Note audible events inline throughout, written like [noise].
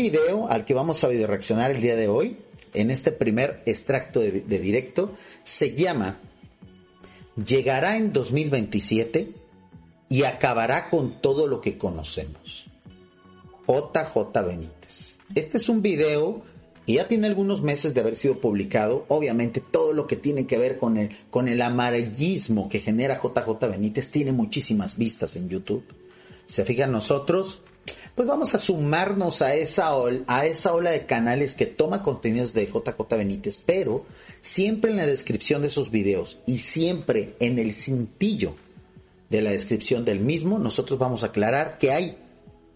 Video al que vamos a video reaccionar el día de hoy, en este primer extracto de, directo, se llama Llegará en 2027 y acabará con todo lo que conocemos. JJ Benítez. Este es un video y ya tiene algunos meses de haber sido publicado. Obviamente todo lo que tiene que ver con el, con el amarillismo que genera JJ Benítez tiene muchísimas vistas en YouTube. Se fijan nosotros, pues vamos a sumarnos a esa, a esa ola de canales que toma contenidos de JJ Benítez, pero siempre en la descripción de esos videos y siempre en el cintillo de la descripción del mismo, nosotros vamos a aclarar que hay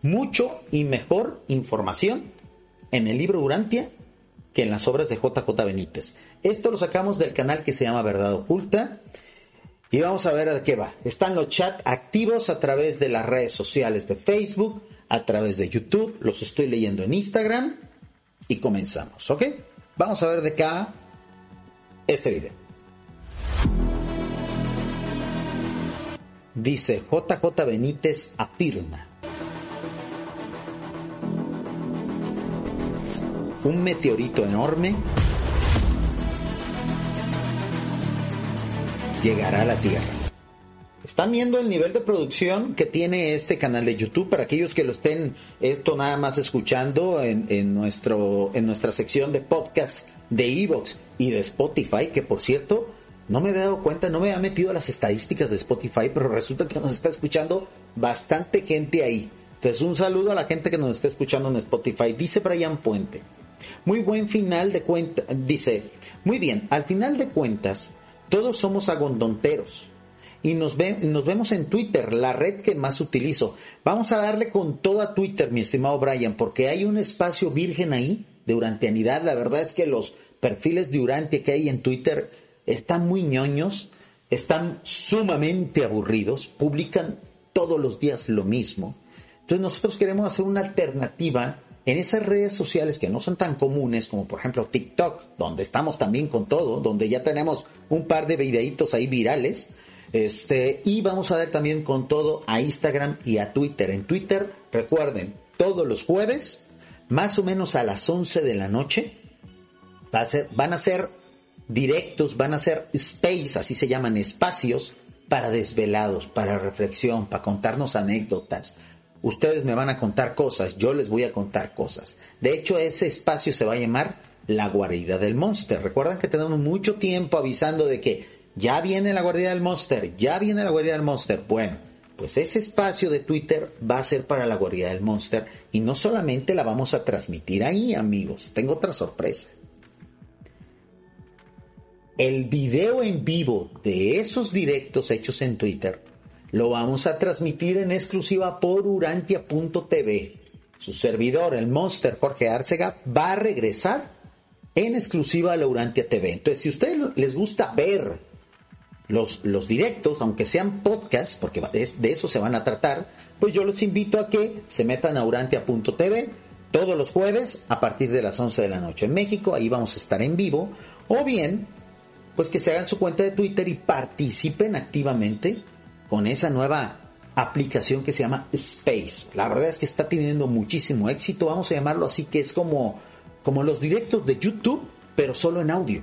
mucho y mejor información en el libro Urantia que en las obras de JJ Benítez. Esto lo sacamos del canal que se llama Verdad Oculta. Y vamos a ver de qué va. Están los chats activos a través de las redes sociales de Facebook, a través de YouTube. Los estoy leyendo en Instagram. Y comenzamos, ¿ok? Vamos a ver de va este video. Dice JJ Benítez afirma. Un meteorito enorme llegará a la Tierra. Están viendo el nivel de producción que tiene este canal de YouTube para aquellos que lo estén esto nada más escuchando en, nuestro, en nuestra sección de podcast de Evox y de Spotify, que por cierto, no me había dado cuenta, no me había metido las estadísticas de Spotify, pero resulta que nos está escuchando bastante gente ahí. Entonces, un saludo a la gente que nos está escuchando en Spotify. Dice Brian Puente. Muy buen final de cuentas. Dice, muy bien, al final de cuentas, todos somos agondonteros. Y nos, ve, nos vemos en Twitter, la red que más utilizo. Vamos a darle con toda Twitter, mi estimado Brian, porque hay un espacio virgen ahí de urantianidad. La verdad es que los perfiles de Urantia que hay en Twitter están muy ñoños, están sumamente aburridos, publican todos los días lo mismo. Entonces nosotros queremos hacer una alternativa en esas redes sociales que no son tan comunes como por ejemplo TikTok, donde estamos también con todo, donde ya tenemos un par de videitos ahí virales. Este, y vamos a dar también con todo a Instagram y a Twitter. En Twitter, recuerden, todos los jueves, más o menos a las 11 de la noche, van a ser directos, van a ser space, así se llaman espacios, para desvelados, para reflexión, para contarnos anécdotas. Ustedes me van a contar cosas, yo les voy a contar cosas. De hecho, ese espacio se va a llamar la guarida del monster. Recuerdan que tenemos mucho tiempo avisando de que ya viene la guarida del monster, ya viene la guarida del monster. Bueno, pues ese espacio de Twitter va a ser para la guarida del monster y no solamente la vamos a transmitir ahí, amigos. Tengo otra sorpresa el video en vivo de esos directos hechos en Twitter lo vamos a transmitir en exclusiva por urantia.tv. Su servidor, el Monster Jorge Arcega, va a regresar en exclusiva a la Urantia TV. Entonces, si a ustedes les gusta ver los, los directos, aunque sean podcasts, porque de eso se van a tratar, pues yo los invito a que se metan a urantia.tv todos los jueves a partir de las 11 de la noche en México. Ahí vamos a estar en vivo. O bien pues que se hagan su cuenta de Twitter y participen activamente con esa nueva aplicación que se llama Space. La verdad es que está teniendo muchísimo éxito, vamos a llamarlo así, que es como, como los directos de YouTube, pero solo en audio.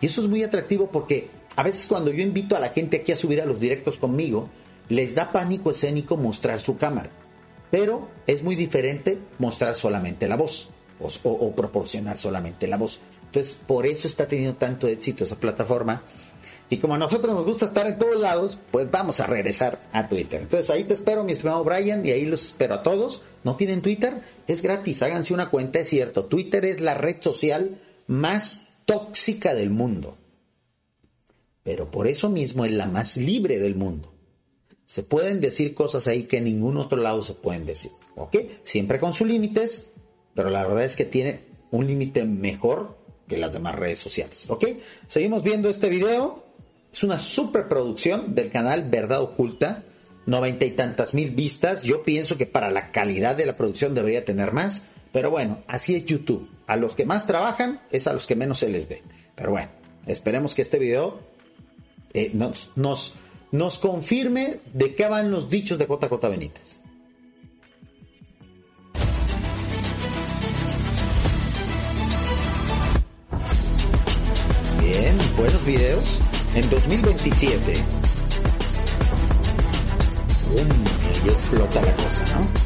Y eso es muy atractivo porque a veces cuando yo invito a la gente aquí a subir a los directos conmigo, les da pánico escénico mostrar su cámara. Pero es muy diferente mostrar solamente la voz o, proporcionar solamente la voz. Entonces, por eso está teniendo tanto éxito esa plataforma. Y como a nosotros nos gusta estar en todos lados, pues vamos a regresar a Twitter. Entonces ahí te espero, mi estimado Brian, y ahí los espero a todos. ¿No tienen Twitter? Es gratis, háganse una cuenta, es cierto. Twitter es la red social más tóxica del mundo. Pero por eso mismo es la más libre del mundo. Se pueden decir cosas ahí que en ningún otro lado se pueden decir. ¿Ok? Siempre con sus límites, pero la verdad es que tiene un límite mejor que las demás redes sociales. ¿Ok? Seguimos viendo este video. Es una superproducción del canal Verdad Oculta. Noventa y tantas mil vistas. Yo pienso que para la calidad de la producción debería tener más. Pero bueno, así es YouTube. A los que más trabajan es a los que menos se les ve. Pero bueno, esperemos que este video eh, nos, nos, nos confirme de qué van los dichos de JJ Benítez. Bien, buenos videos en 2027. y explota la cosa, ¿no?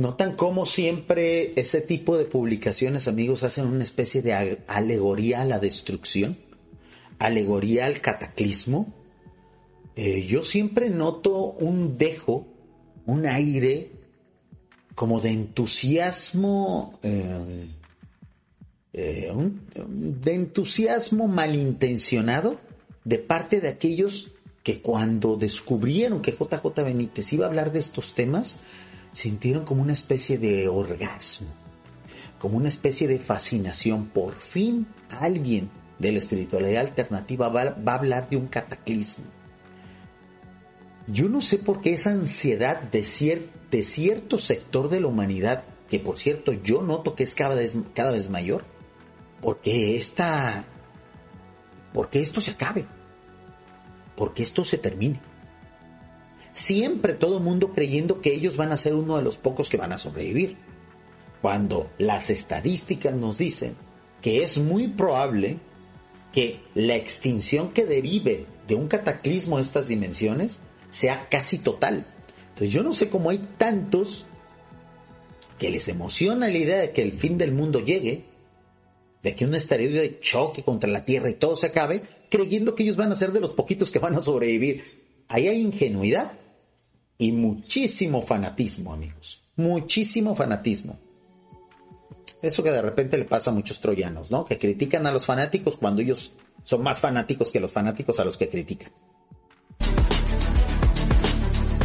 ¿Notan cómo siempre ese tipo de publicaciones, amigos, hacen una especie de alegoría a la destrucción? ¿Alegoría al cataclismo? Eh, yo siempre noto un dejo, un aire como de entusiasmo. Eh, eh, de entusiasmo malintencionado de parte de aquellos que cuando descubrieron que JJ Benítez iba a hablar de estos temas, sintieron como una especie de orgasmo, como una especie de fascinación. Por fin alguien de la espiritualidad alternativa va, a hablar de un cataclismo. Yo no sé por qué esa ansiedad de, cierto sector de la humanidad, que por cierto yo noto que es cada vez, cada vez mayor, porque esta, porque esto se acabe, porque esto se termine. Siempre todo el mundo creyendo que ellos van a ser uno de los pocos que van a sobrevivir, cuando las estadísticas nos dicen que es muy probable que la extinción que derive de un cataclismo de estas dimensiones sea casi total. Entonces yo no sé cómo hay tantos que les emociona la idea de que el fin del mundo llegue de que un de choque contra la Tierra y todo se acabe, creyendo que ellos van a ser de los poquitos que van a sobrevivir. Ahí hay ingenuidad y muchísimo fanatismo, amigos. Muchísimo fanatismo. Eso que de repente le pasa a muchos troyanos, ¿no? Que critican a los fanáticos cuando ellos son más fanáticos que los fanáticos a los que critican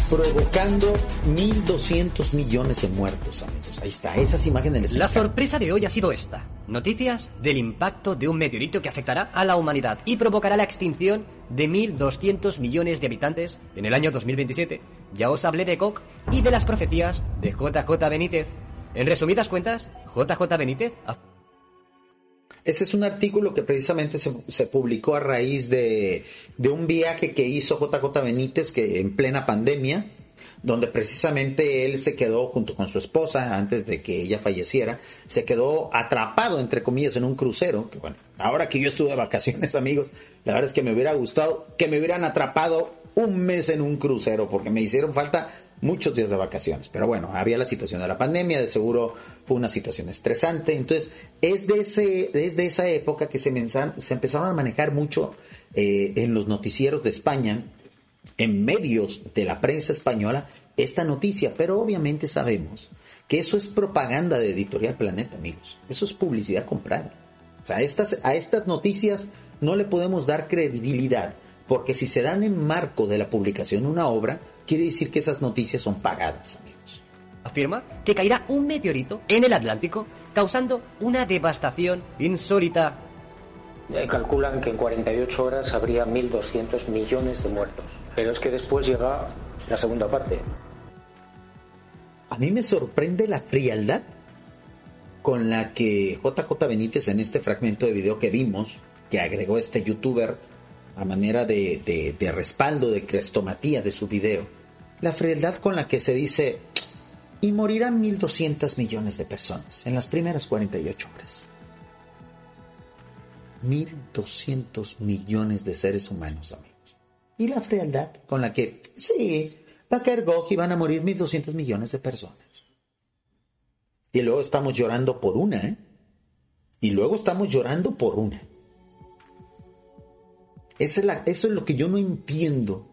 provocando 1.200 millones de muertos, amigos. Ahí está, esas imágenes. La sorpresa de hoy ha sido esta. Noticias del impacto de un meteorito que afectará a la humanidad y provocará la extinción de 1.200 millones de habitantes en el año 2027. Ya os hablé de Koch y de las profecías de JJ Benítez. En resumidas cuentas, JJ Benítez... Ese es un artículo que precisamente se, publicó a raíz de, un viaje que hizo JJ Benítez que en plena pandemia, donde precisamente él se quedó junto con su esposa antes de que ella falleciera, se quedó atrapado entre comillas en un crucero, que bueno, ahora que yo estuve de vacaciones [laughs] amigos, la verdad es que me hubiera gustado que me hubieran atrapado un mes en un crucero porque me hicieron falta muchos días de vacaciones. Pero bueno, había la situación de la pandemia, de seguro fue una situación estresante. Entonces, es de ese, desde esa época que se, se empezaron a manejar mucho eh, en los noticieros de España, en medios de la prensa española, esta noticia. Pero obviamente sabemos que eso es propaganda de Editorial Planeta, amigos. Eso es publicidad comprada. O sea, estas, a estas noticias no le podemos dar credibilidad, porque si se dan en marco de la publicación de una obra, quiere decir que esas noticias son pagadas, amigos. Afirma que caerá un meteorito en el Atlántico, causando una devastación insólita. Eh, calculan que en 48 horas habría 1.200 millones de muertos. Pero es que después llega la segunda parte. A mí me sorprende la frialdad con la que JJ Benítez en este fragmento de video que vimos, que agregó este youtuber a manera de, de, respaldo, de crestomatía de su video, la frialdad con la que se dice, y morirán 1.200 millones de personas en las primeras 48 horas. 1.200 millones de seres humanos, amigos. Y la frialdad con la que, sí, caer Gog y van a morir 1.200 millones de personas. Y luego estamos llorando por una, ¿eh? Y luego estamos llorando por una. Esa es la- eso es lo que yo no entiendo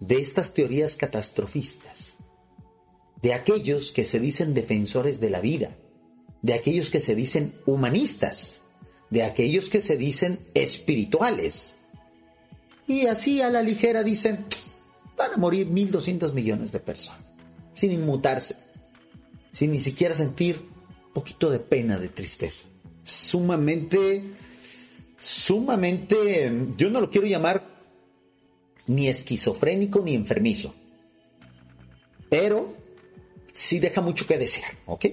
de estas teorías catastrofistas, de aquellos que se dicen defensores de la vida, de aquellos que se dicen humanistas, de aquellos que se dicen espirituales. Y así a la ligera dicen, van a morir 1.200 millones de personas, sin inmutarse, sin ni siquiera sentir un poquito de pena, de tristeza. Sumamente, sumamente, yo no lo quiero llamar ni esquizofrénico ni enfermizo, pero sí deja mucho que desear, ¿ok?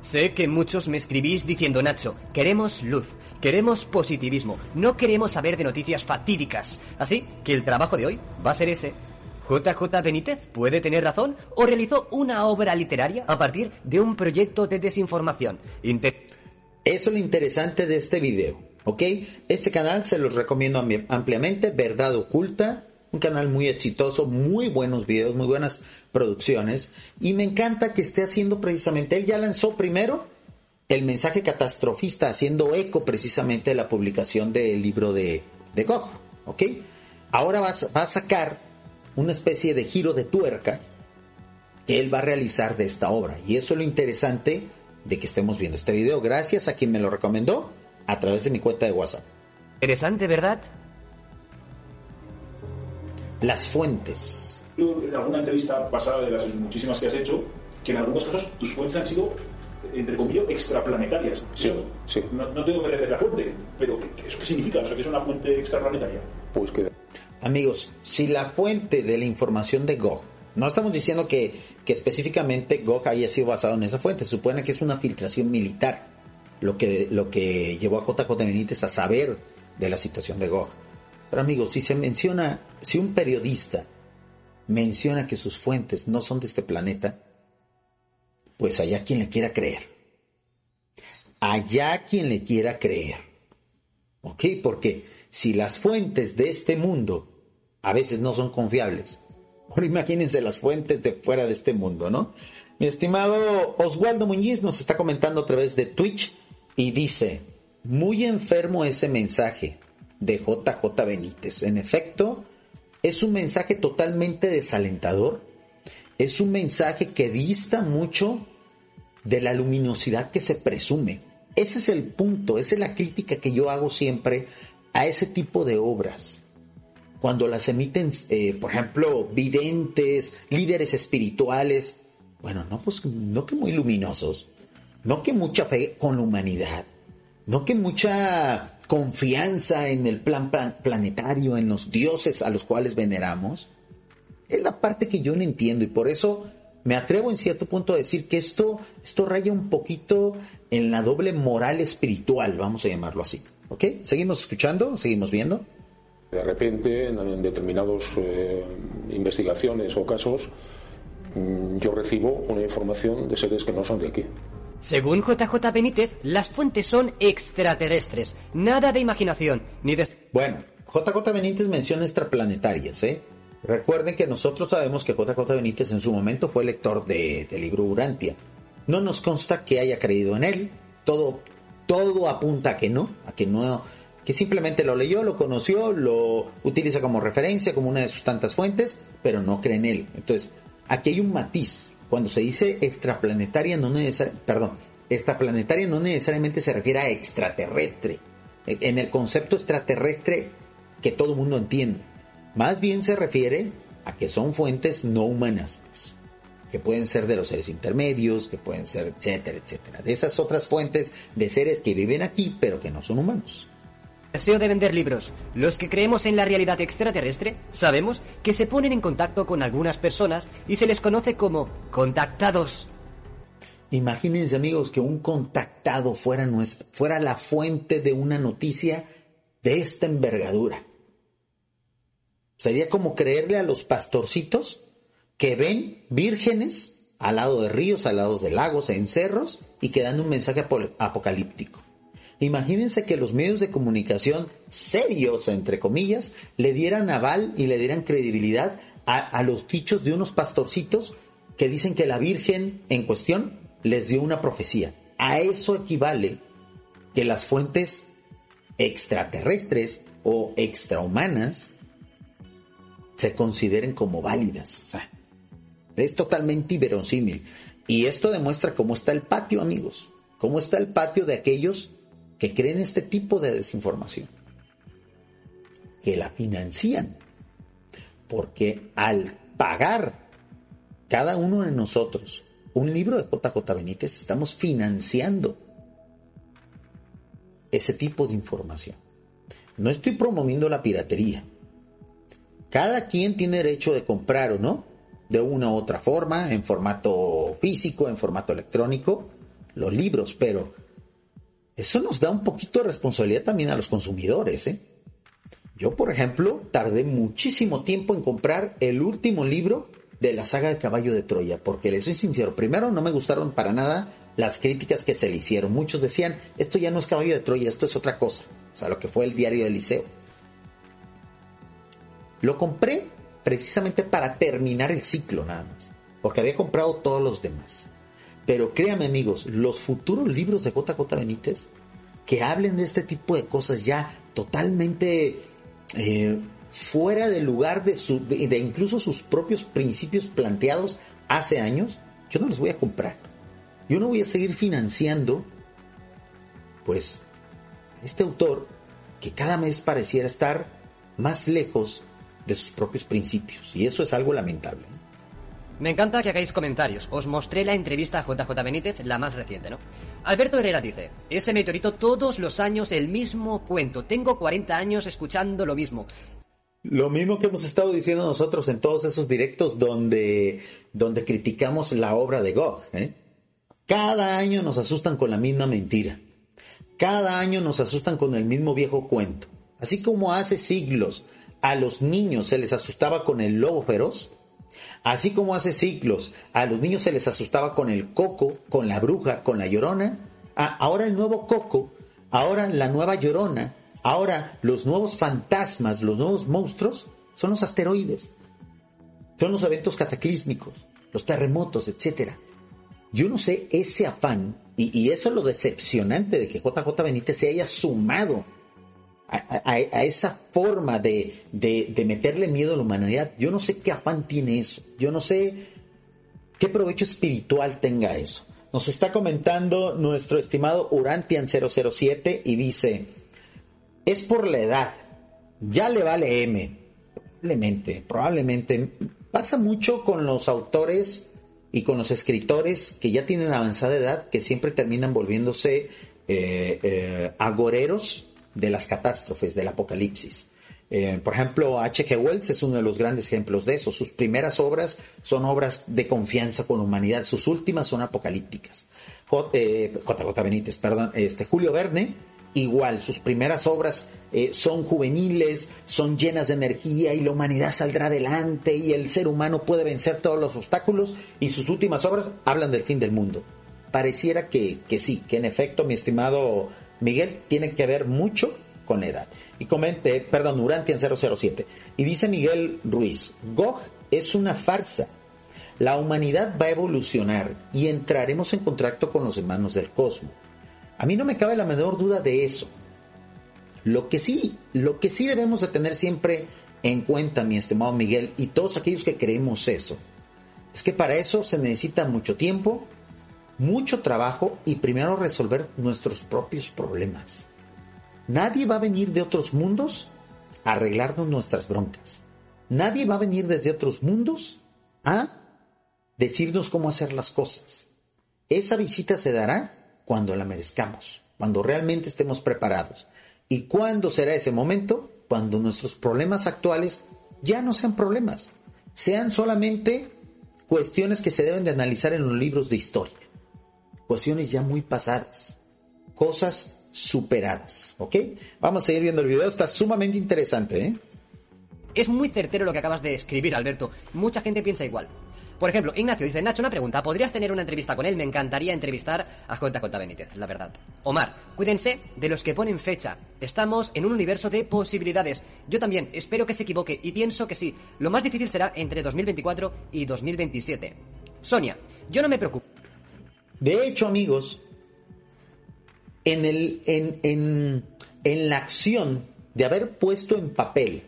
Sé que muchos me escribís diciendo, Nacho, queremos luz, queremos positivismo, no queremos saber de noticias fatídicas. Así que el trabajo de hoy va a ser ese. JJ Benítez puede tener razón o realizó una obra literaria a partir de un proyecto de desinformación. Inte- Eso es lo interesante de este video, ¿ok? Este canal se los recomiendo ampliamente, Verdad Oculta, un canal muy exitoso, muy buenos videos, muy buenas producciones, y me encanta que esté haciendo precisamente, él ya lanzó primero el mensaje catastrofista, haciendo eco precisamente de la publicación del libro de, de Gog, ¿ok? Ahora va, a- va a sacar una especie de giro de tuerca que él va a realizar de esta obra. Y eso es lo interesante de que estemos viendo este video. Gracias a quien me lo recomendó a través de mi cuenta de WhatsApp. Interesante, ¿verdad? Las fuentes. en alguna entrevista pasada de las muchísimas que has hecho, que en algunos casos tus fuentes han sido, entre comillas, extraplanetarias. Sí, sí. No, no tengo que leer la fuente, pero ¿qué, ¿eso qué significa? O sea, que es una fuente extraplanetaria. Pues que Amigos, si la fuente de la información de Gog, no estamos diciendo que, que específicamente Gog haya sido basado en esa fuente, se supone que es una filtración militar, lo que, lo que llevó a JJ Benítez a saber de la situación de Gog. Pero amigos, si se menciona, si un periodista menciona que sus fuentes no son de este planeta, pues allá quien le quiera creer. Allá quien le quiera creer. ¿Ok? Porque si las fuentes de este mundo a veces no son confiables, ahora imagínense las fuentes de fuera de este mundo, ¿no? Mi estimado Oswaldo Muñiz nos está comentando a través de Twitch y dice, muy enfermo ese mensaje de JJ Benítez. En efecto, es un mensaje totalmente desalentador. Es un mensaje que dista mucho de la luminosidad que se presume. Ese es el punto, esa es la crítica que yo hago siempre a ese tipo de obras. Cuando las emiten, eh, por ejemplo, videntes, líderes espirituales, bueno, no, pues no que muy luminosos, no que mucha fe con la humanidad, no que mucha confianza en el plan, plan planetario, en los dioses a los cuales veneramos. Es la parte que yo no entiendo y por eso me atrevo en cierto punto a decir que esto, esto raya un poquito en la doble moral espiritual, vamos a llamarlo así. ¿Ok? Seguimos escuchando, seguimos viendo. de repente en, determinadas investigaciones o casos mm, yo recibo una información de seres que no son de aquí. Según JJ Benítez, las fuentes son extraterrestres. Nada de imaginación, ni de... Bueno, JJ Benítez menciona extraplanetarias, ¿eh? Recuerden que nosotros sabemos que JJ Benítez en su momento fue lector de- del libro Urantia. No nos consta que haya creído en él. Todo, todo apunta a que no, a que no, que simplemente lo leyó, lo conoció, lo utiliza como referencia, como una de sus tantas fuentes, pero no cree en él. Entonces, aquí hay un matiz. Cuando se dice extraplanetaria, no necesariamente, perdón, extraplanetaria no necesariamente se refiere a extraterrestre. En el concepto extraterrestre que todo el mundo entiende. Más bien se refiere a que son fuentes no humanas, pues, que pueden ser de los seres intermedios, que pueden ser, etcétera, etcétera. De esas otras fuentes de seres que viven aquí, pero que no son humanos. deseo de vender libros. Los que creemos en la realidad extraterrestre sabemos que se ponen en contacto con algunas personas y se les conoce como contactados. Imagínense amigos que un contactado fuera, nuestra, fuera la fuente de una noticia de esta envergadura. Sería como creerle a los pastorcitos que ven vírgenes al lado de ríos, al lado de lagos, en cerros y que dan un mensaje apo- apocalíptico. Imagínense que los medios de comunicación serios, entre comillas, le dieran aval y le dieran credibilidad a, a los dichos de unos pastorcitos que dicen que la Virgen en cuestión les dio una profecía. A eso equivale que las fuentes extraterrestres o extrahumanas se consideren como válidas. Es totalmente inverosímil. Y esto demuestra cómo está el patio, amigos. Cómo está el patio de aquellos que creen este tipo de desinformación. Que la financian. Porque al pagar cada uno de nosotros un libro de JJ Benítez, estamos financiando ese tipo de información. No estoy promoviendo la piratería. Cada quien tiene derecho de comprar o no, de una u otra forma, en formato físico, en formato electrónico, los libros, pero eso nos da un poquito de responsabilidad también a los consumidores. ¿eh? Yo, por ejemplo, tardé muchísimo tiempo en comprar el último libro de la saga de Caballo de Troya, porque les soy sincero, primero no me gustaron para nada las críticas que se le hicieron. Muchos decían, esto ya no es Caballo de Troya, esto es otra cosa. O sea, lo que fue el diario del liceo. Lo compré precisamente para terminar el ciclo nada más, porque había comprado todos los demás. Pero créanme amigos, los futuros libros de JJ Benítez que hablen de este tipo de cosas ya totalmente eh, fuera del lugar de, su, de incluso sus propios principios planteados hace años, yo no los voy a comprar. Yo no voy a seguir financiando, pues, este autor que cada mes pareciera estar más lejos de sus propios principios. Y eso es algo lamentable. Me encanta que hagáis comentarios. Os mostré la entrevista a JJ Benítez, la más reciente, ¿no? Alberto Herrera dice, ese meteorito todos los años el mismo cuento. Tengo 40 años escuchando lo mismo. Lo mismo que hemos estado diciendo nosotros en todos esos directos donde, donde criticamos la obra de Gogh. ¿eh? Cada año nos asustan con la misma mentira. Cada año nos asustan con el mismo viejo cuento. Así como hace siglos a los niños se les asustaba con el lobo feroz, así como hace siglos a los niños se les asustaba con el coco, con la bruja, con la llorona, ahora el nuevo coco, ahora la nueva llorona, ahora los nuevos fantasmas, los nuevos monstruos son los asteroides, son los eventos cataclísmicos, los terremotos, etc. Yo no sé ese afán, y, eso es lo decepcionante de que JJ Benítez se haya sumado a, esa forma de, de, meterle miedo a la humanidad. Yo no sé qué afán tiene eso. Yo no sé qué provecho espiritual tenga eso. Nos está comentando nuestro estimado Urantian 007 y dice, es por la edad, ya le vale M. Probablemente, probablemente. Pasa mucho con los autores y con los escritores que ya tienen avanzada edad, que siempre terminan volviéndose eh, eh, agoreros de las catástrofes, del apocalipsis. Eh, por ejemplo, H.G. Wells es uno de los grandes ejemplos de eso. Sus primeras obras son obras de confianza con la humanidad, sus últimas son apocalípticas. J. Eh. Benítez, perdón, este, Julio Verne, igual, sus primeras obras eh, son juveniles, son llenas de energía y la humanidad saldrá adelante y el ser humano puede vencer todos los obstáculos y sus últimas obras hablan del fin del mundo. Pareciera que, que sí, que en efecto, mi estimado Miguel, tiene que ver mucho con la edad. Y comente, perdón, Urantian 007. Y dice Miguel Ruiz, Gog es una farsa. La humanidad va a evolucionar y entraremos en contacto con los hermanos del cosmos. A mí no me cabe la menor duda de eso. Lo que sí, lo que sí debemos de tener siempre en cuenta, mi estimado Miguel, y todos aquellos que creemos eso, es que para eso se necesita mucho tiempo, mucho trabajo y primero resolver nuestros propios problemas. Nadie va a venir de otros mundos a arreglarnos nuestras broncas. Nadie va a venir desde otros mundos a decirnos cómo hacer las cosas. Esa visita se dará cuando la merezcamos, cuando realmente estemos preparados. ¿Y cuándo será ese momento? Cuando nuestros problemas actuales ya no sean problemas, sean solamente cuestiones que se deben de analizar en los libros de historia cuestiones ya muy pasadas, cosas superadas, ¿ok? Vamos a seguir viendo el video, está sumamente interesante, ¿eh? Es muy certero lo que acabas de escribir, Alberto. Mucha gente piensa igual. Por ejemplo, Ignacio dice, Nacho, una pregunta. ¿Podrías tener una entrevista con él? Me encantaría entrevistar a JJ Benítez, la verdad. Omar, cuídense de los que ponen fecha. Estamos en un universo de posibilidades. Yo también espero que se equivoque y pienso que sí. Lo más difícil será entre 2024 y 2027. Sonia, yo no me preocupo. De hecho, amigos, en, el, en, en, en la acción de haber puesto en papel,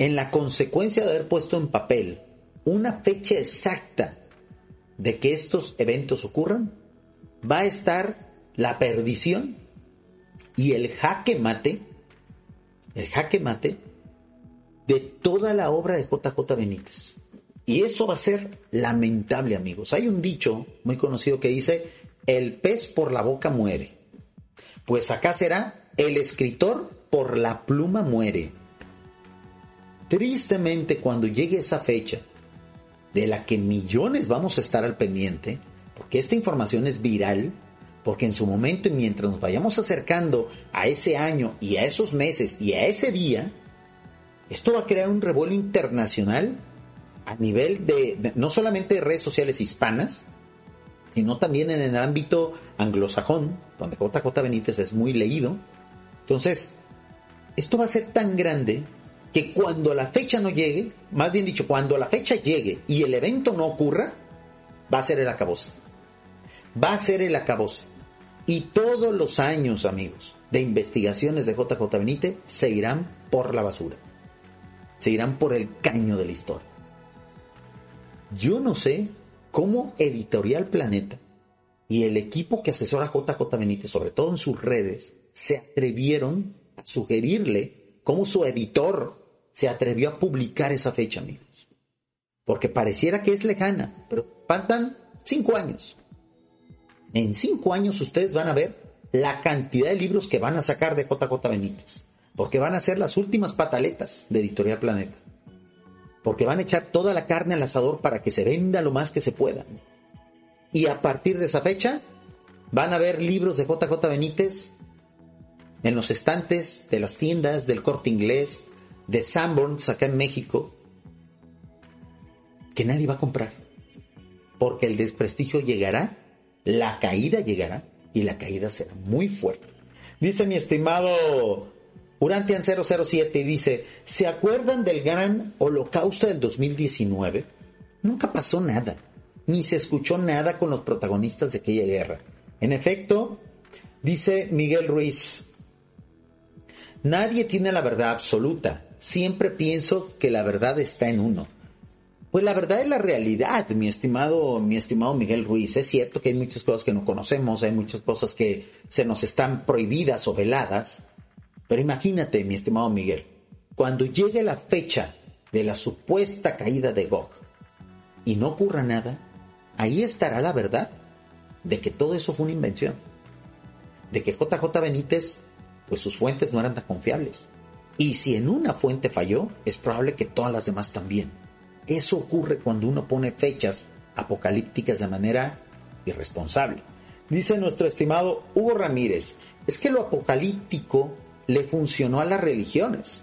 en la consecuencia de haber puesto en papel una fecha exacta de que estos eventos ocurran, va a estar la perdición y el jaque mate, el jaque mate de toda la obra de JJ Benítez. Y eso va a ser lamentable, amigos. Hay un dicho muy conocido que dice, el pez por la boca muere. Pues acá será, el escritor por la pluma muere. Tristemente, cuando llegue esa fecha, de la que millones vamos a estar al pendiente, porque esta información es viral, porque en su momento y mientras nos vayamos acercando a ese año y a esos meses y a ese día, esto va a crear un revuelo internacional a nivel de, no solamente de redes sociales hispanas, sino también en el ámbito anglosajón, donde JJ Benítez es muy leído. Entonces, esto va a ser tan grande que cuando la fecha no llegue, más bien dicho, cuando la fecha llegue y el evento no ocurra, va a ser el acabose. Va a ser el acabose. Y todos los años, amigos, de investigaciones de JJ Benítez se irán por la basura. Se irán por el caño de la historia. Yo no sé cómo Editorial Planeta y el equipo que asesora JJ Benítez, sobre todo en sus redes, se atrevieron a sugerirle cómo su editor se atrevió a publicar esa fecha, amigos. Porque pareciera que es lejana, pero faltan cinco años. En cinco años ustedes van a ver la cantidad de libros que van a sacar de JJ Benítez. Porque van a ser las últimas pataletas de Editorial Planeta porque van a echar toda la carne al asador para que se venda lo más que se pueda. Y a partir de esa fecha van a ver libros de JJ Benítez en los estantes de las tiendas del corte inglés, de Sanborns acá en México, que nadie va a comprar. Porque el desprestigio llegará, la caída llegará y la caída será muy fuerte. Dice mi estimado Urantian 007 dice, ¿se acuerdan del gran holocausto del 2019? Nunca pasó nada, ni se escuchó nada con los protagonistas de aquella guerra. En efecto, dice Miguel Ruiz, nadie tiene la verdad absoluta, siempre pienso que la verdad está en uno. Pues la verdad es la realidad, mi estimado, mi estimado Miguel Ruiz. Es cierto que hay muchas cosas que no conocemos, hay muchas cosas que se nos están prohibidas o veladas, pero imagínate, mi estimado Miguel, cuando llegue la fecha de la supuesta caída de Gog y no ocurra nada, ahí estará la verdad de que todo eso fue una invención. De que JJ Benítez, pues sus fuentes no eran tan confiables. Y si en una fuente falló, es probable que todas las demás también. Eso ocurre cuando uno pone fechas apocalípticas de manera irresponsable. Dice nuestro estimado Hugo Ramírez, es que lo apocalíptico le funcionó a las religiones.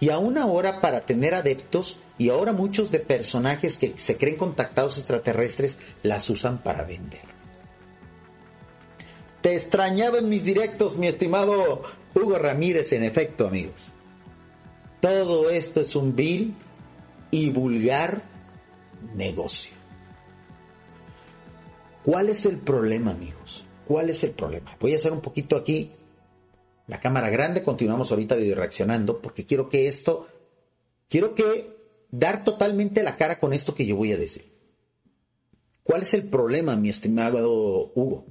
Y aún ahora para tener adeptos, y ahora muchos de personajes que se creen contactados extraterrestres las usan para vender. Te extrañaba en mis directos, mi estimado Hugo Ramírez, en efecto, amigos. Todo esto es un vil y vulgar negocio. ¿Cuál es el problema, amigos? ¿Cuál es el problema? Voy a hacer un poquito aquí la cámara grande, continuamos ahorita video reaccionando, porque quiero que esto, quiero que dar totalmente la cara con esto que yo voy a decir. ¿Cuál es el problema, mi estimado Hugo?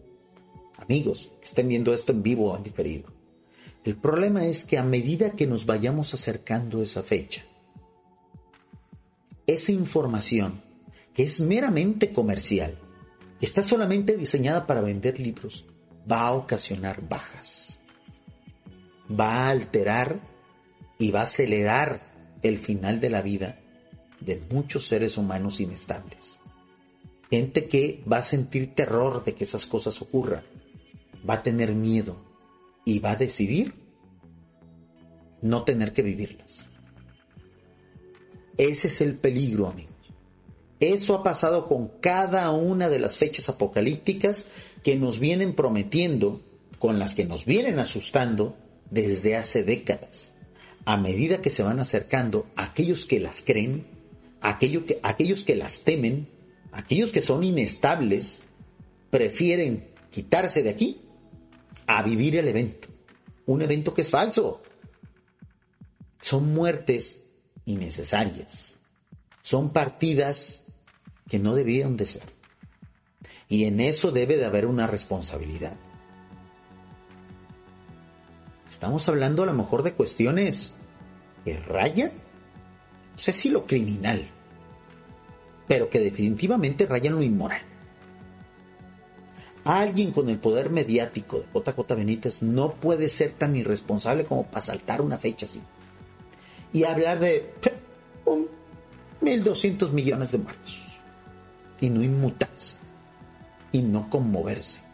Amigos que estén viendo esto en vivo o en diferido. El problema es que a medida que nos vayamos acercando a esa fecha, esa información que es meramente comercial, que está solamente diseñada para vender libros, va a ocasionar bajas va a alterar y va a acelerar el final de la vida de muchos seres humanos inestables. Gente que va a sentir terror de que esas cosas ocurran, va a tener miedo y va a decidir no tener que vivirlas. Ese es el peligro, amigos. Eso ha pasado con cada una de las fechas apocalípticas que nos vienen prometiendo, con las que nos vienen asustando desde hace décadas. A medida que se van acercando, aquellos que las creen, que, aquellos que las temen, aquellos que son inestables, prefieren quitarse de aquí a vivir el evento. un evento que es falso. Son muertes innecesarias. Son partidas que no debían de ser. Y en eso debe de haber una responsabilidad. Estamos hablando a lo mejor de cuestiones que rayan, no sé si lo criminal, pero que definitivamente rayan lo inmoral. Alguien con el poder mediático de JJ Benítez no puede ser tan irresponsable como para saltar una fecha así. Y hablar de un 1.200 millones de muertos. Y no inmutarse. Y no conmoverse.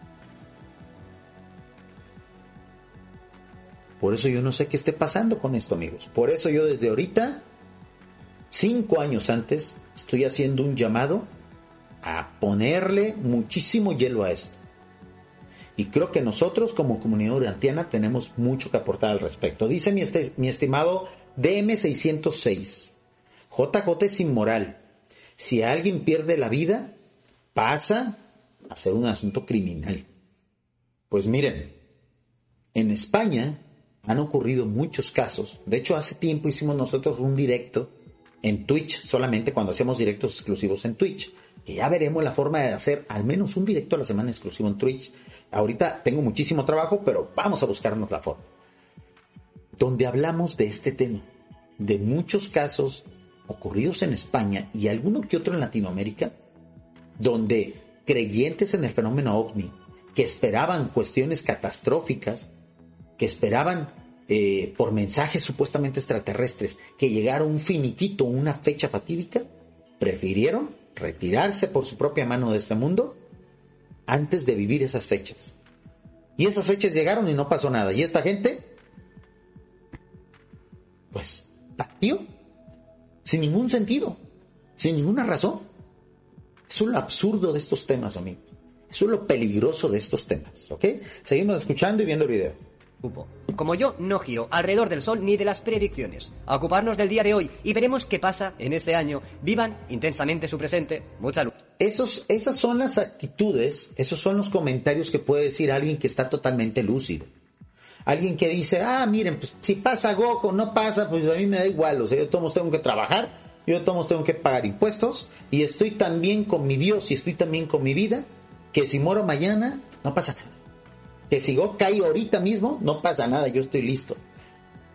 Por eso yo no sé qué esté pasando con esto, amigos. Por eso yo desde ahorita, cinco años antes, estoy haciendo un llamado a ponerle muchísimo hielo a esto. Y creo que nosotros como comunidad urantiana tenemos mucho que aportar al respecto. Dice mi, este, mi estimado DM606, JJ es inmoral. Si alguien pierde la vida, pasa a ser un asunto criminal. Pues miren, en España han ocurrido muchos casos. De hecho, hace tiempo hicimos nosotros un directo en Twitch, solamente cuando hacíamos directos exclusivos en Twitch. Que ya veremos la forma de hacer al menos un directo a la semana exclusivo en Twitch Ahorita tengo muchísimo trabajo, pero vamos a buscarnos la forma. Donde hablamos de este tema, de muchos casos ocurridos en España y alguno que otro en Latinoamérica, donde creyentes en el fenómeno ovni, que esperaban cuestiones catastróficas, que esperaban eh, por mensajes supuestamente extraterrestres, que llegara un finiquito, una fecha fatídica, prefirieron retirarse por su propia mano de este mundo antes de vivir esas fechas. Y esas fechas llegaron y no pasó nada. Y esta gente, pues, partió. Sin ningún sentido. Sin ninguna razón. Eso es lo absurdo de estos temas, amigos. Eso es lo peligroso de estos temas. ¿Ok? Seguimos escuchando y viendo el video. Como yo, no giro alrededor del sol ni de las predicciones. A ocuparnos del día de hoy y veremos qué pasa en ese año. Vivan intensamente su presente. Mucha luz. Esos, esas son las actitudes, esos son los comentarios que puede decir alguien que está totalmente lúcido. Alguien que dice, ah, miren, pues si pasa Goku, no pasa, pues a mí me da igual. O sea, yo todos tengo que trabajar, yo todos tengo que pagar impuestos y estoy también con mi Dios y estoy también con mi vida, que si muero mañana, no pasa nada que si yo caigo ahorita mismo, no pasa nada, yo estoy listo.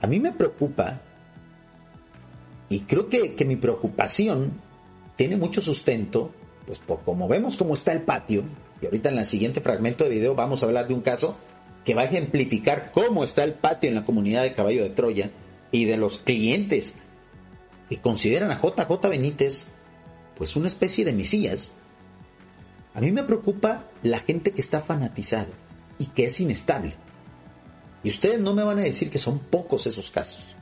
A mí me preocupa, y creo que, mi preocupación tiene mucho sustento, pues por como vemos cómo está el patio, y ahorita en el siguiente fragmento de video vamos a hablar de un caso que va a ejemplificar cómo está el patio en la comunidad de Caballo de Troya y de los clientes que consideran a JJ Benítez pues una especie de mesías. A mí me preocupa la gente que está fanatizada y que es inestable. Y ustedes no me van a decir que son pocos esos casos,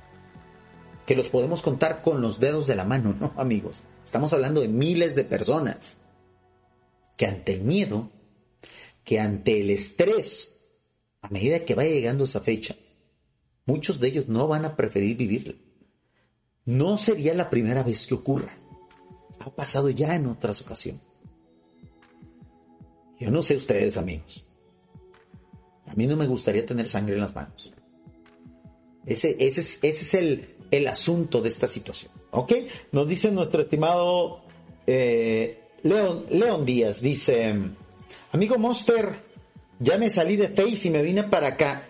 que los podemos contar con los dedos de la mano, no amigos. Estamos hablando de miles de personas que ante el miedo, que ante el estrés, a medida que vaya llegando esa fecha, muchos de ellos no van a preferir vivirlo. No sería la primera vez que ocurra. Ha pasado ya en otras ocasiones. Yo no sé ustedes, amigos. A mí no me gustaría tener sangre en las manos. Ese, ese es, el, asunto de esta situación. ¿Ok? Nos dice nuestro estimado eh, León, León Díaz. Dice, amigo Monster, ya me salí de Face y me vine para acá.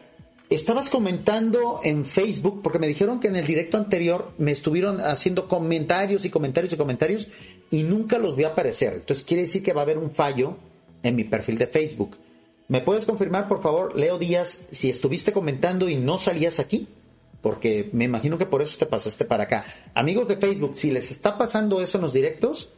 Estabas comentando en Facebook, porque me dijeron que en el directo anterior me estuvieron haciendo comentarios y comentarios y comentarios y nunca los vi aparecer. Entonces quiere decir que va a haber un fallo en mi perfil de Facebook. ¿Me puedes confirmar, por favor, Leo Díaz, si estuviste comentando y no salías aquí? Porque me imagino que por eso te pasaste para acá. Amigos de Facebook, si les está pasando eso en los directos,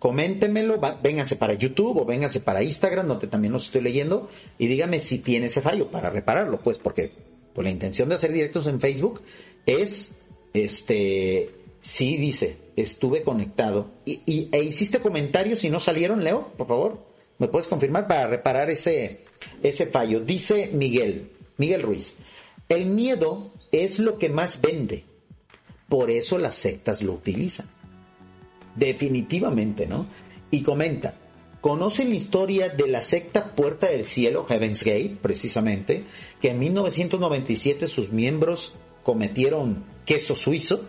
coméntenmelo, vénganse para YouTube o vénganse para Instagram, donde también los estoy leyendo, y dígame si tiene ese fallo para repararlo, pues, porque pues, la intención de hacer directos en Facebook es, este, sí dice, estuve conectado. ¿Y, y e hiciste comentarios y no salieron, Leo? Por favor, ¿me puedes confirmar para reparar ese, ese fallo. Dice Miguel, Miguel Ruiz, el miedo es lo que más vende. Por eso las sectas lo utilizan. Definitivamente, ¿no? Y comenta, conocen la historia de la secta Puerta del Cielo, Heaven's Gate, precisamente, que en 1997 sus miembros cometieron queso suizo.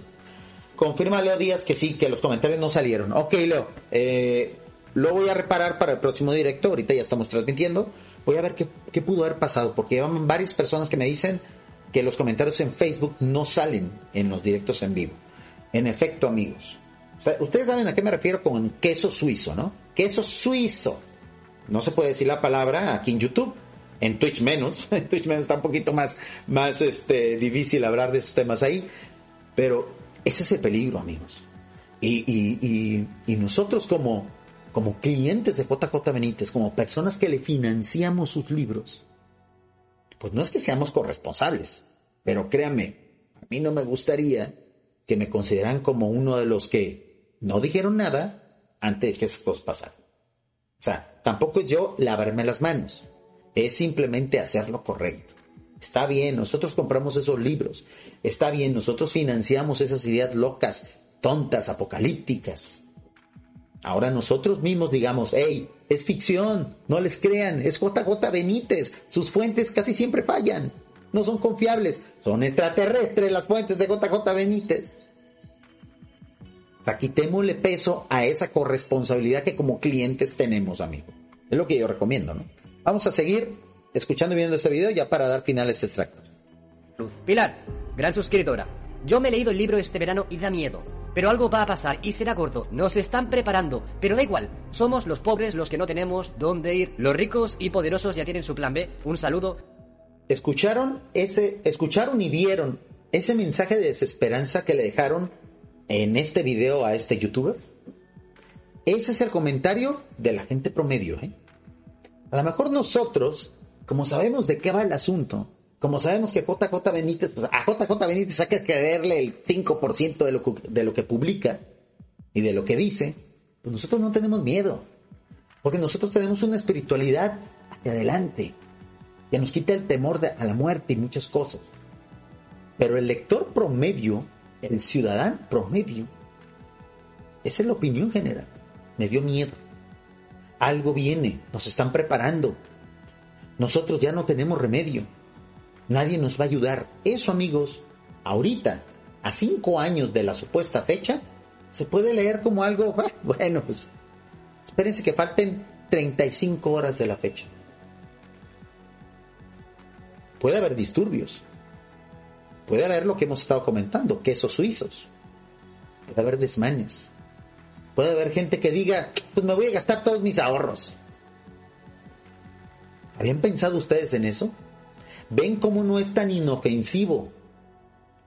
Confirma Leo Díaz que sí, que los comentarios no salieron. Ok, Leo, eh, lo voy a reparar para el próximo directo. Ahorita ya estamos transmitiendo. Voy a ver qué, qué pudo haber pasado, porque llevan varias personas que me dicen que los comentarios en Facebook no salen en los directos en vivo. En efecto, amigos, ustedes saben a qué me refiero con queso suizo, ¿no? Queso suizo. No se puede decir la palabra aquí en YouTube. En Twitch menos. [laughs] En Twitch menos está un poquito más, más este, difícil hablar de esos temas ahí. Pero ese es el peligro, amigos. Y, y, nosotros como, como clientes de JJ Benítez, como personas que le financiamos sus libros, pues no es que seamos corresponsables, pero créanme, a mí no me gustaría que me consideran como uno de los que no dijeron nada antes de que esas cosas pasaran. O sea, tampoco es yo lavarme las manos, es simplemente hacer lo correcto. Está bien, nosotros compramos esos libros, está bien, nosotros financiamos esas ideas locas, tontas, apocalípticas. Ahora nosotros mismos digamos, hey, es ficción, no les crean, es JJ Benítez, sus fuentes casi siempre fallan, no son confiables, son extraterrestres las fuentes de JJ Benítez. O sea, quitémosle peso a esa corresponsabilidad que como clientes tenemos, amigo. Es lo que yo recomiendo, ¿no? Vamos a seguir escuchando y viendo este video ya para dar final a este extracto. Pilar, gran suscriptora. Yo me he leído el libro este verano y da miedo. Pero algo va a pasar y será corto. Nos están preparando. Pero da igual. Somos los pobres los que no tenemos dónde ir. Los ricos y poderosos ya tienen su plan B. Un saludo. ¿Escucharon ese, escucharon y vieron ese mensaje de desesperanza que le dejaron en este video a este youtuber? Ese es el comentario de la gente promedio, ¿eh? A lo mejor nosotros, como sabemos de qué va el asunto, como sabemos que JJ Benítez, pues a JJ Benítez hay que creerle el 5% de lo, de lo que publica y de lo que dice, pues nosotros no tenemos miedo. Porque nosotros tenemos una espiritualidad hacia adelante, que nos quita el temor de, a la muerte y muchas cosas. Pero el lector promedio, el ciudadano promedio, esa es la opinión general. Me dio miedo. Algo viene, nos están preparando. Nosotros ya no tenemos remedio Nadie nos va a ayudar. Eso, amigos, ahorita, a cinco años de la supuesta fecha, se puede leer como algo, [laughs] bueno, pues espérense que falten 35 horas de la fecha. Puede haber disturbios. Puede haber lo que hemos estado comentando, quesos suizos. Puede haber desmanes. Puede haber gente que diga, pues me voy a gastar todos mis ahorros. ¿Habían pensado ustedes en eso? Ven cómo no es tan inofensivo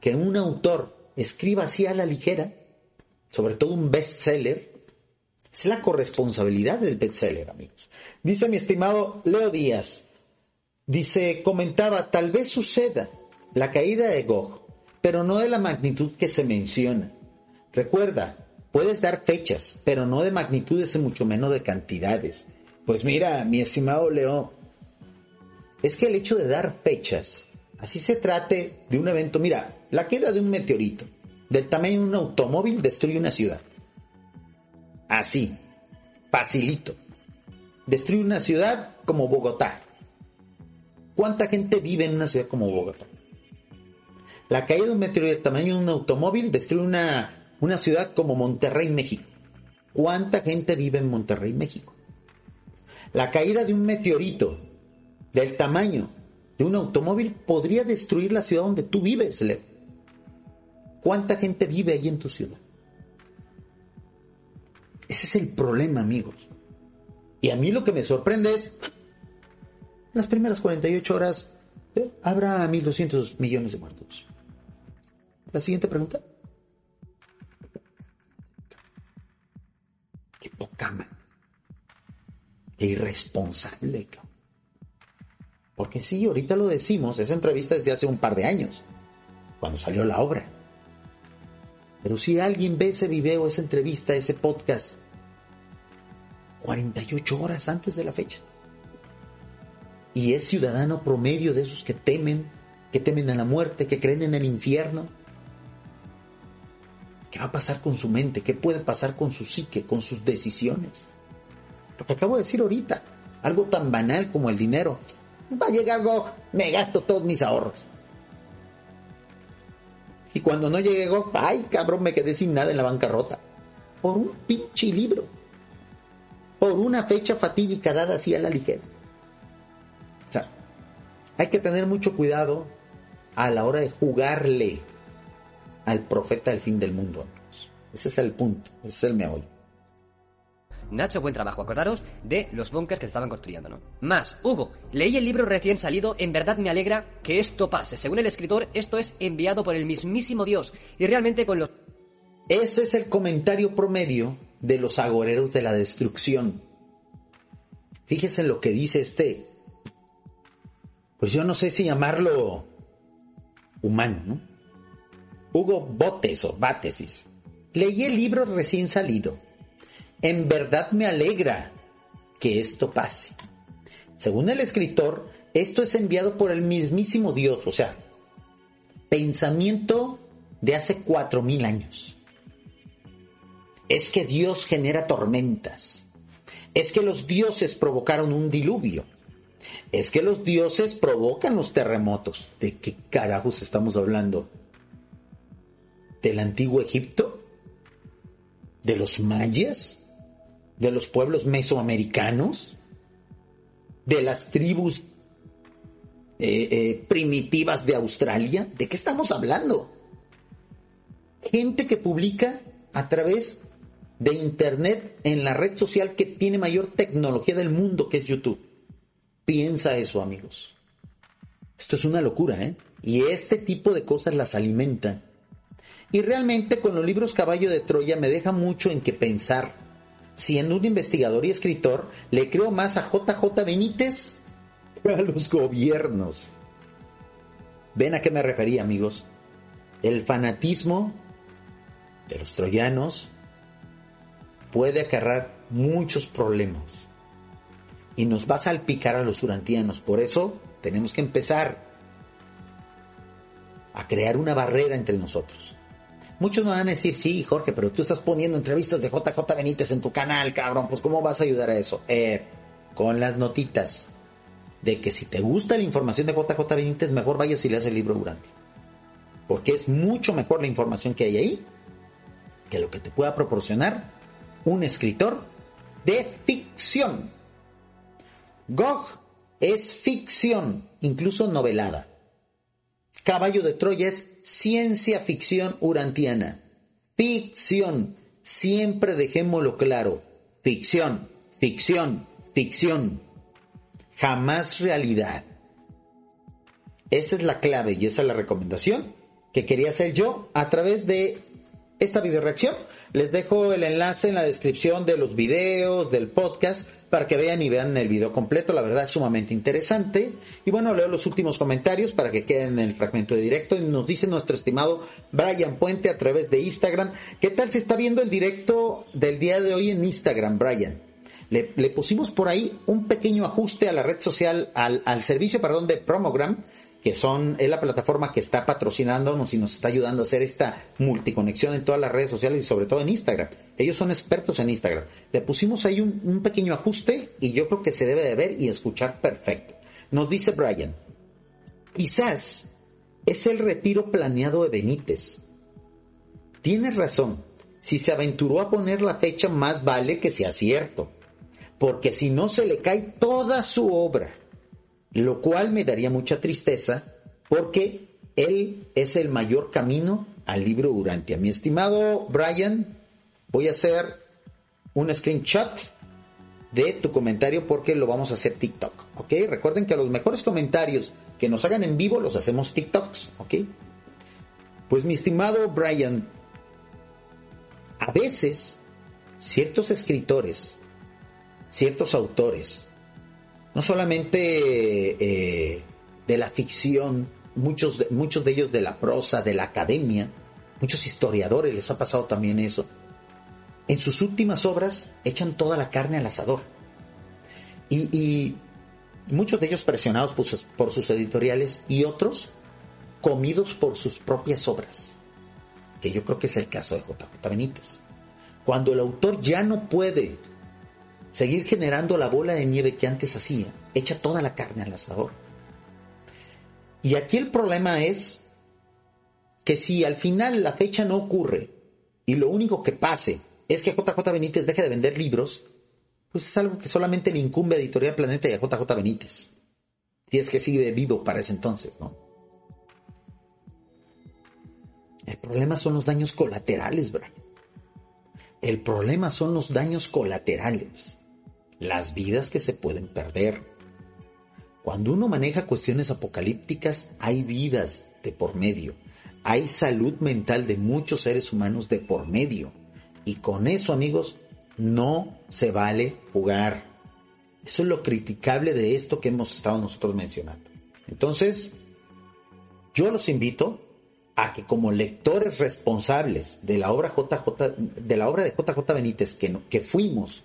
que un autor escriba así a la ligera, sobre todo un bestseller, es la corresponsabilidad del bestseller, amigos. Dice mi estimado Leo Díaz, dice, comentaba, tal vez suceda la caída de Gog, pero no de la magnitud que se menciona. Recuerda, puedes dar fechas, pero no de magnitudes y mucho menos de cantidades. Pues mira, mi estimado Leo, es que el hecho de dar fechas, así se trate de un evento, mira, la queda de un meteorito del tamaño de un automóvil destruye una ciudad. Así, facilito. Destruye una ciudad como Bogotá. ¿Cuánta gente vive en una ciudad como Bogotá? La caída de un meteorito del tamaño de un automóvil destruye una, una ciudad como Monterrey, México. ¿Cuánta gente vive en Monterrey, México? La caída de un meteorito del tamaño de un automóvil podría destruir la ciudad donde tú vives, Leo. ¿Cuánta gente vive ahí en tu ciudad? Ese es el problema, amigos. Y a mí lo que me sorprende es, las primeras 48 horas ¿eh? habrá 1.200 millones de muertos. La siguiente pregunta. Qué poca man. Qué irresponsable. Porque sí, ahorita lo decimos, esa entrevista es de hace un par de años, cuando salió la obra. Pero si alguien ve ese video, esa entrevista, ese podcast, 48 horas antes de la fecha, y es ciudadano promedio de esos que temen, que temen a la muerte, que creen en el infierno, ¿qué va a pasar con su mente? ¿Qué puede pasar con su psique, con sus decisiones? Lo que acabo de decir ahorita. Algo tan banal como el dinero. Va a llegar Gog, me gasto todos mis ahorros. Y cuando no Gog, ay cabrón, me quedé sin nada en la bancarrota. Por un pinche libro. Por una fecha fatídica dada así a la ligera. O sea, hay que tener mucho cuidado a la hora de jugarle al profeta del fin del mundo, Ese es el punto, ese es el meollo. Nacho, buen trabajo. Acordaros de los bunkers que estaban construyendo, ¿no? Más, Hugo, leí el libro recién salido. En verdad me alegra que esto pase. Según el escritor, esto es enviado por el mismísimo Dios. Y realmente con los. Ese es el comentario promedio de los agoreros de la destrucción. Fíjese lo que dice este. Pues yo no sé si llamarlo humano, ¿no? Hugo Botes o Bátesis. Leí el libro recién salido en verdad me alegra que esto pase. Según el escritor, esto es enviado por el mismísimo Dios, o sea, pensamiento de hace cuatro mil años. Es que Dios genera tormentas. Es que los dioses provocaron un diluvio. Es que los dioses provocan los terremotos. ¿De qué carajos estamos hablando? ¿Del antiguo Egipto? ¿De los mayas? De los pueblos mesoamericanos, de las tribus eh, eh, primitivas de Australia. ¿De qué estamos hablando? Gente que publica a través de Internet en la red social que tiene mayor tecnología del mundo, que es YouTube. Piensa eso, amigos. Esto es una locura, ¿eh? Y este tipo de cosas las alimentan. Y realmente con los libros Caballo de Troya me deja mucho en qué pensar siendo un investigador y escritor, le creo más a JJ Benítez que a los gobiernos. ¿Ven a qué me refería, amigos? El fanatismo de los troyanos puede acarrar muchos problemas y nos va a salpicar a los urantianos. Por eso tenemos que empezar a crear una barrera entre nosotros. Muchos me van a decir, sí, Jorge, pero tú estás poniendo entrevistas de JJ Benítez en tu canal, cabrón, pues ¿cómo vas a ayudar a eso? Eh, con las notitas de que si te gusta la información de JJ Benítez, mejor vayas y leas el libro Durante. Porque es mucho mejor la información que hay ahí que lo que te pueda proporcionar un escritor de ficción. Gog es ficción, incluso novelada. Caballo de Troya es ciencia ficción urantiana. Ficción. Siempre dejémoslo claro. Ficción, ficción, ficción. Jamás realidad. Esa es la clave y esa es la recomendación que quería hacer yo a través de esta video reacción. Les dejo el enlace en la descripción de los videos, del podcast, para que vean y vean el video completo. La verdad es sumamente interesante. Y bueno, leo los últimos comentarios para que queden en el fragmento de directo. Y nos dice nuestro estimado Brian Puente a través de Instagram. ¿Qué tal se está viendo el directo del día de hoy en Instagram, Brian? Le, pusimos por ahí un pequeño ajuste a la red social, al, al servicio, perdón, de Promogram que son, es la plataforma que está patrocinándonos y nos está ayudando a hacer esta multiconexión en todas las redes sociales y sobre todo en Instagram. Ellos son expertos en Instagram. Le pusimos ahí un, pequeño ajuste y yo creo que se debe de ver y escuchar perfecto. Nos dice Brian, quizás es el retiro planeado de Benítez. Tienes razón, si se aventuró a poner la fecha más vale que sea cierto, porque si no se le cae toda su obra lo cual me daría mucha tristeza porque él es el mayor camino al libro Urantia. Mi estimado Brian, voy a hacer un screenshot de tu comentario porque lo vamos a hacer TikTok, ¿ok? Recuerden que los mejores comentarios que nos hagan en vivo los hacemos TikToks, ¿ok? Pues mi estimado Brian, a veces ciertos escritores, ciertos autores, no solamente eh, de la ficción, muchos muchos de ellos de la prosa, de la academia, muchos historiadores les ha pasado también eso. En sus últimas obras echan toda la carne al asador. Y, muchos de ellos presionados por sus, por sus editoriales y otros comidos por sus propias obras. Que yo creo que es el caso de JJ Benítez. Cuando el autor ya no puede seguir generando la bola de nieve que antes hacía, echa toda la carne al asador. Y aquí el problema es que si al final la fecha no ocurre y lo único que pase es que JJ Benítez deje de vender libros, pues es algo que solamente le incumbe a Editorial Planeta y a JJ Benítez. Y es que sigue vivo para ese entonces, ¿no? El problema son los daños colaterales, bro. El problema son los daños colaterales. Las vidas que se pueden perder. Cuando uno maneja cuestiones apocalípticas, hay vidas de por medio. Hay salud mental de muchos seres humanos de por medio. Y con eso, amigos, no se vale jugar. Eso es lo criticable de esto que hemos estado nosotros mencionando. Entonces, yo los invito a que como lectores responsables de la obra JJ, de la obra de JJ Benítez que, que fuimos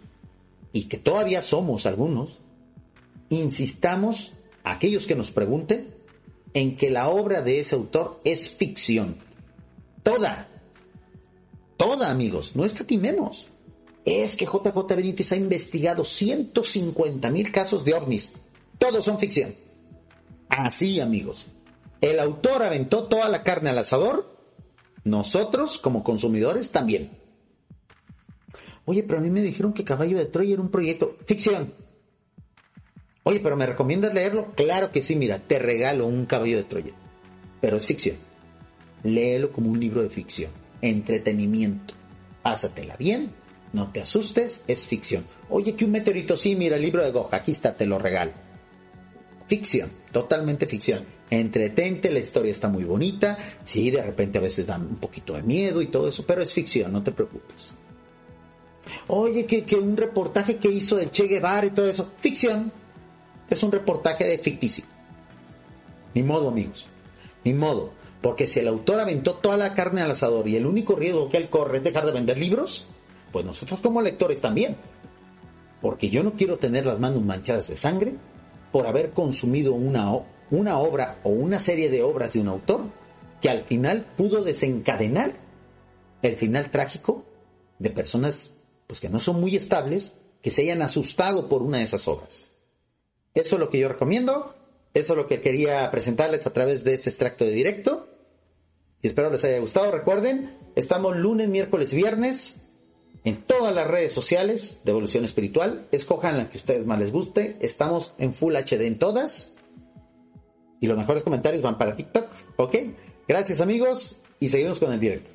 y que todavía somos algunos, insistamos a aquellos que nos pregunten en que la obra de ese autor es ficción. Toda. Toda, amigos. No escatimemos. Es que JJ Benítez ha investigado 150 mil casos de ovnis. Todos son ficción. Así, amigos. El autor aventó toda la carne al asador. Nosotros, como consumidores, también. Oye, pero a mí me dijeron que Caballo de Troya era un proyecto. Ficción. Oye, pero ¿me recomiendas leerlo? Claro que sí, mira, te regalo un Caballo de Troya. Pero es ficción. Léelo como un libro de ficción. Entretenimiento. Pásatela bien. No te asustes, es ficción. Oye, que un meteorito, sí, mira, el libro de Goja, aquí está, te lo regalo. Ficción, totalmente ficción entretente, la historia está muy bonita, sí, de repente a veces da un poquito de miedo y todo eso, pero es ficción, no te preocupes. Oye, que, un reportaje que hizo del Che Guevara y todo eso, ficción, es un reportaje de ficticio. Ni modo, amigos, ni modo, porque si el autor aventó toda la carne al asador y el único riesgo que él corre es dejar de vender libros, pues nosotros como lectores también. Porque yo no quiero tener las manos manchadas de sangre por haber consumido una obra o una serie de obras de un autor que al final pudo desencadenar el final trágico de personas pues que no son muy estables que se hayan asustado por una de esas obras. Eso es lo que yo recomiendo, eso es lo que quería presentarles a través de este extracto de directo y espero les haya gustado. Recuerden, estamos lunes, miércoles viernes en todas las redes sociales de Evolución Espiritual. Escojan la que a ustedes más les guste. Estamos en Full HD en todas. Y los mejores comentarios van para TikTok. ¿Ok? Gracias amigos y seguimos con el directo.